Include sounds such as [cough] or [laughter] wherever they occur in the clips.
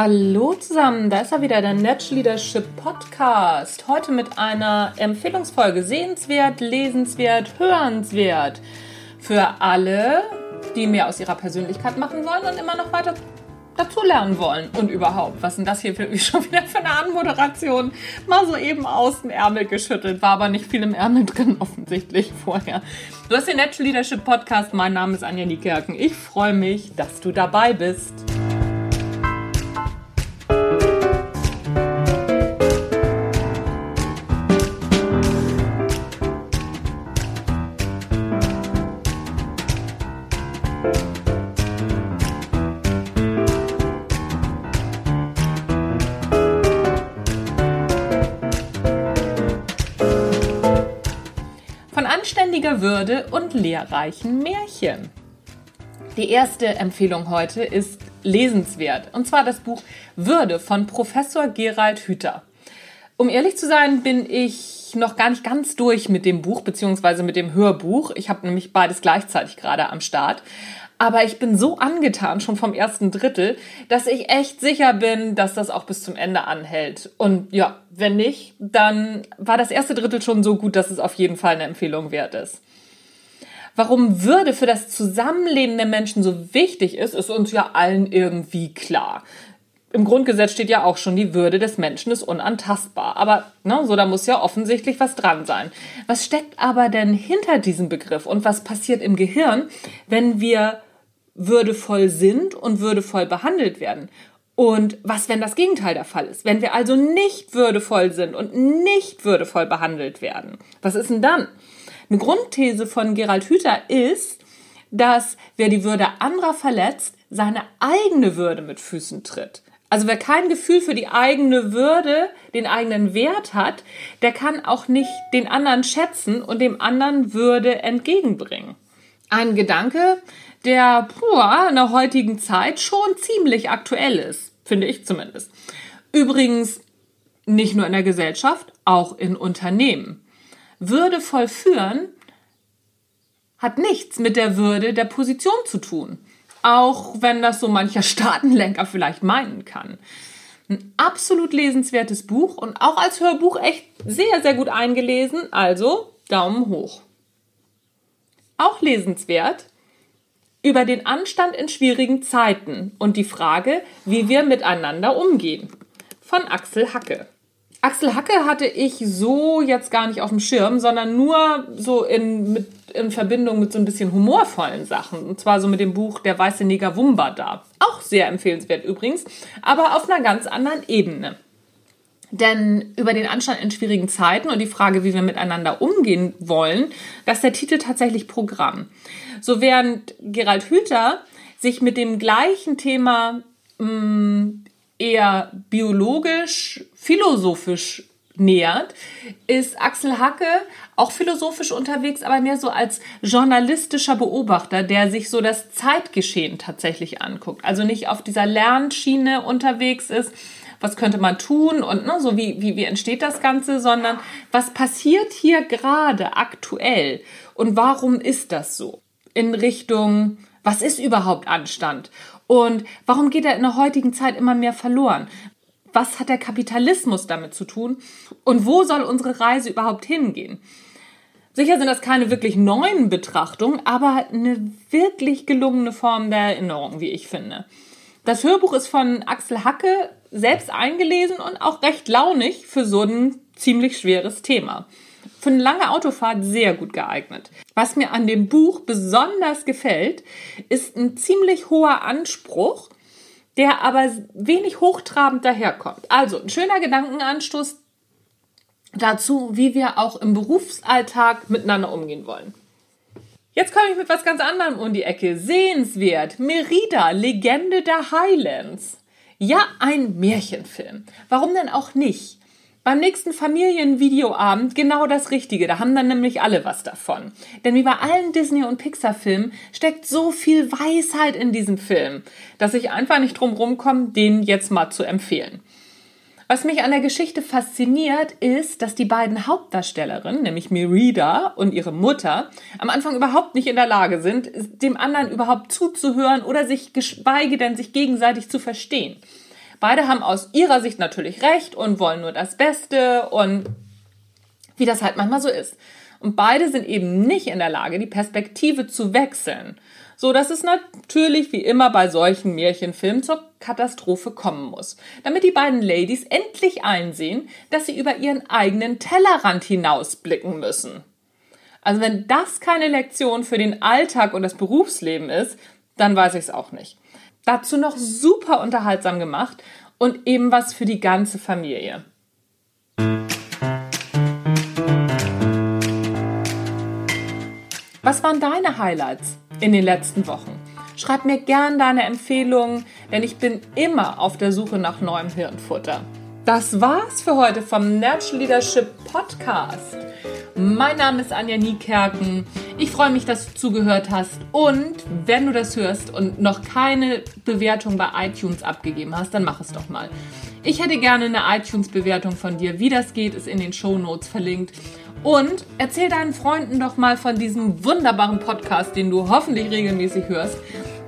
Hallo zusammen, da ist er wieder, der Natural Leadership Podcast. Heute mit einer Empfehlungsfolge. Sehenswert, lesenswert, hörenswert. Für alle, die mehr aus ihrer Persönlichkeit machen wollen und immer noch weiter dazulernen wollen. Und überhaupt, was denn das hier für, [laughs] schon wieder für eine Anmoderation? Mal so eben aus dem Ärmel geschüttelt, war aber nicht viel im Ärmel drin [laughs] offensichtlich vorher. Du hast den Natural Leadership Podcast, mein Name ist Anja Niekerken. Ich freue mich, dass du dabei bist. Anständiger Würde und lehrreichen Märchen. Die erste Empfehlung heute ist lesenswert, und zwar das Buch Würde von Professor Gerald Hüther. Um ehrlich zu sein, bin ich noch gar nicht ganz durch mit dem Buch beziehungsweise mit dem Hörbuch. Ich habe nämlich beides gleichzeitig gerade am Start. Aber ich bin so angetan schon vom ersten Drittel, dass ich echt sicher bin, dass das auch bis zum Ende anhält. Und ja, wenn nicht, dann war das erste Drittel schon so gut, dass es auf jeden Fall eine Empfehlung wert ist. Warum Würde für das Zusammenleben der Menschen so wichtig ist, ist uns ja allen irgendwie klar. Im Grundgesetz steht ja auch schon, die Würde des Menschen ist unantastbar. Aber ne, so, da muss ja offensichtlich was dran sein. Was steckt aber denn hinter diesem Begriff und was passiert im Gehirn, wenn wir würdevoll sind und würdevoll behandelt werden. Und was, wenn das Gegenteil der Fall ist? Wenn wir also nicht würdevoll sind und nicht würdevoll behandelt werden? Was ist denn dann? Eine Grundthese von Gerald Hüther ist, dass wer die Würde anderer verletzt, seine eigene Würde mit Füßen tritt. Also wer kein Gefühl für die eigene Würde, den eigenen Wert hat, der kann auch nicht den anderen schätzen und dem anderen Würde entgegenbringen. Ein Gedanke, der puh, in der heutigen Zeit schon ziemlich aktuell ist, finde ich zumindest. Übrigens nicht nur in der Gesellschaft, auch in Unternehmen. Würdevoll führen hat nichts mit der Würde der Position zu tun. Auch wenn das so mancher [laughs] Staatenlenker vielleicht meinen kann. Ein absolut lesenswertes Buch und auch als Hörbuch echt sehr, sehr gut eingelesen. Also Daumen hoch. Auch lesenswert über den Anstand in schwierigen Zeiten und die Frage, wie wir miteinander umgehen. Von Axel Hacke. Axel Hacke hatte ich so jetzt gar nicht auf dem Schirm, sondern nur so in, mit, in Verbindung mit so ein bisschen humorvollen Sachen. Und zwar so mit dem Buch Der weiße Neger Wumba da. Auch sehr empfehlenswert übrigens, aber auf einer ganz anderen Ebene. Denn über den Anstand in schwierigen Zeiten und die Frage, wie wir miteinander umgehen wollen, das ist der Titel tatsächlich Programm. So während Gerald Hüther sich mit dem gleichen Thema mh, mm, eher biologisch, philosophisch nähert, ist Axel Hacke auch philosophisch unterwegs, aber mehr so als journalistischer Beobachter, der sich so das Zeitgeschehen tatsächlich anguckt. Also nicht auf dieser Lernschiene unterwegs ist, was könnte man tun und ne, so wie, wie, wie entsteht das Ganze, sondern was passiert hier gerade aktuell und warum ist das so? In Richtung, was ist überhaupt Anstand? Und warum geht er in der heutigen Zeit immer mehr verloren? Was hat der Kapitalismus damit zu tun? Und wo soll unsere Reise überhaupt hingehen? Sicher sind das keine wirklich neuen Betrachtungen, aber eine wirklich gelungene Form der Erinnerung, wie ich finde. Das Hörbuch ist von Axel Hacke selbst eingelesen und auch recht launig für so ein ziemlich schweres Thema. Für eine lange Autofahrt sehr gut geeignet. Was mir an dem Buch besonders gefällt, ist ein ziemlich hoher Anspruch, der aber wenig hochtrabend daherkommt. Also ein schöner Gedankenanstoß dazu, wie wir auch im Berufsalltag miteinander umgehen wollen. Jetzt komme ich mit was ganz anderem um die Ecke. Sehenswert. Merida, Legende der Highlands. Ja, ein Märchenfilm. Warum denn auch nicht? Beim nächsten Familienvideoabend genau das Richtige. Da haben dann nämlich alle was davon. Denn wie bei allen Disney- und Pixar-Filmen steckt so viel Weisheit in diesem Film, dass ich einfach nicht drum rumkomme, den jetzt mal zu empfehlen. Was mich an der Geschichte fasziniert, ist, dass die beiden Hauptdarstellerinnen, nämlich Merida und ihre Mutter, am Anfang überhaupt nicht in der Lage sind, dem anderen überhaupt zuzuhören oder sich geschweige denn sich gegenseitig zu verstehen. Beide haben aus ihrer Sicht natürlich recht und wollen nur das Beste und wie das halt manchmal so ist. Und beide sind eben nicht in der Lage, die Perspektive zu wechseln, so dass es natürlich wie immer bei solchen Märchenfilmen zur Katastrophe kommen muss, damit die beiden Ladies endlich einsehen, dass sie über ihren eigenen Tellerrand hinausblicken müssen. Also wenn das keine Lektion für den Alltag und das Berufsleben ist, dann weiß ich es auch nicht. Dazu noch super unterhaltsam gemacht und eben was für die ganze Familie. Was waren deine Highlights in den letzten Wochen? Schreib mir gern deine Empfehlungen, denn ich bin immer auf der Suche nach neuem Hirnfutter. Das war's für heute vom Natural Leadership Podcast. Mein Name ist Anja Niekerken. Ich freue mich, dass du zugehört hast. Und wenn du das hörst und noch keine Bewertung bei iTunes abgegeben hast, dann mach es doch mal. Ich hätte gerne eine iTunes-Bewertung von dir. Wie das geht, ist in den Show Notes verlinkt. Und erzähl deinen Freunden doch mal von diesem wunderbaren Podcast, den du hoffentlich regelmäßig hörst.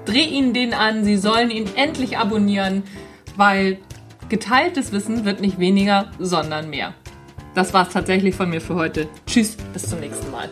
Dreh ihnen den an, sie sollen ihn endlich abonnieren, weil geteiltes Wissen wird nicht weniger, sondern mehr. Das war's tatsächlich von mir für heute. Tschüss, bis zum nächsten Mal.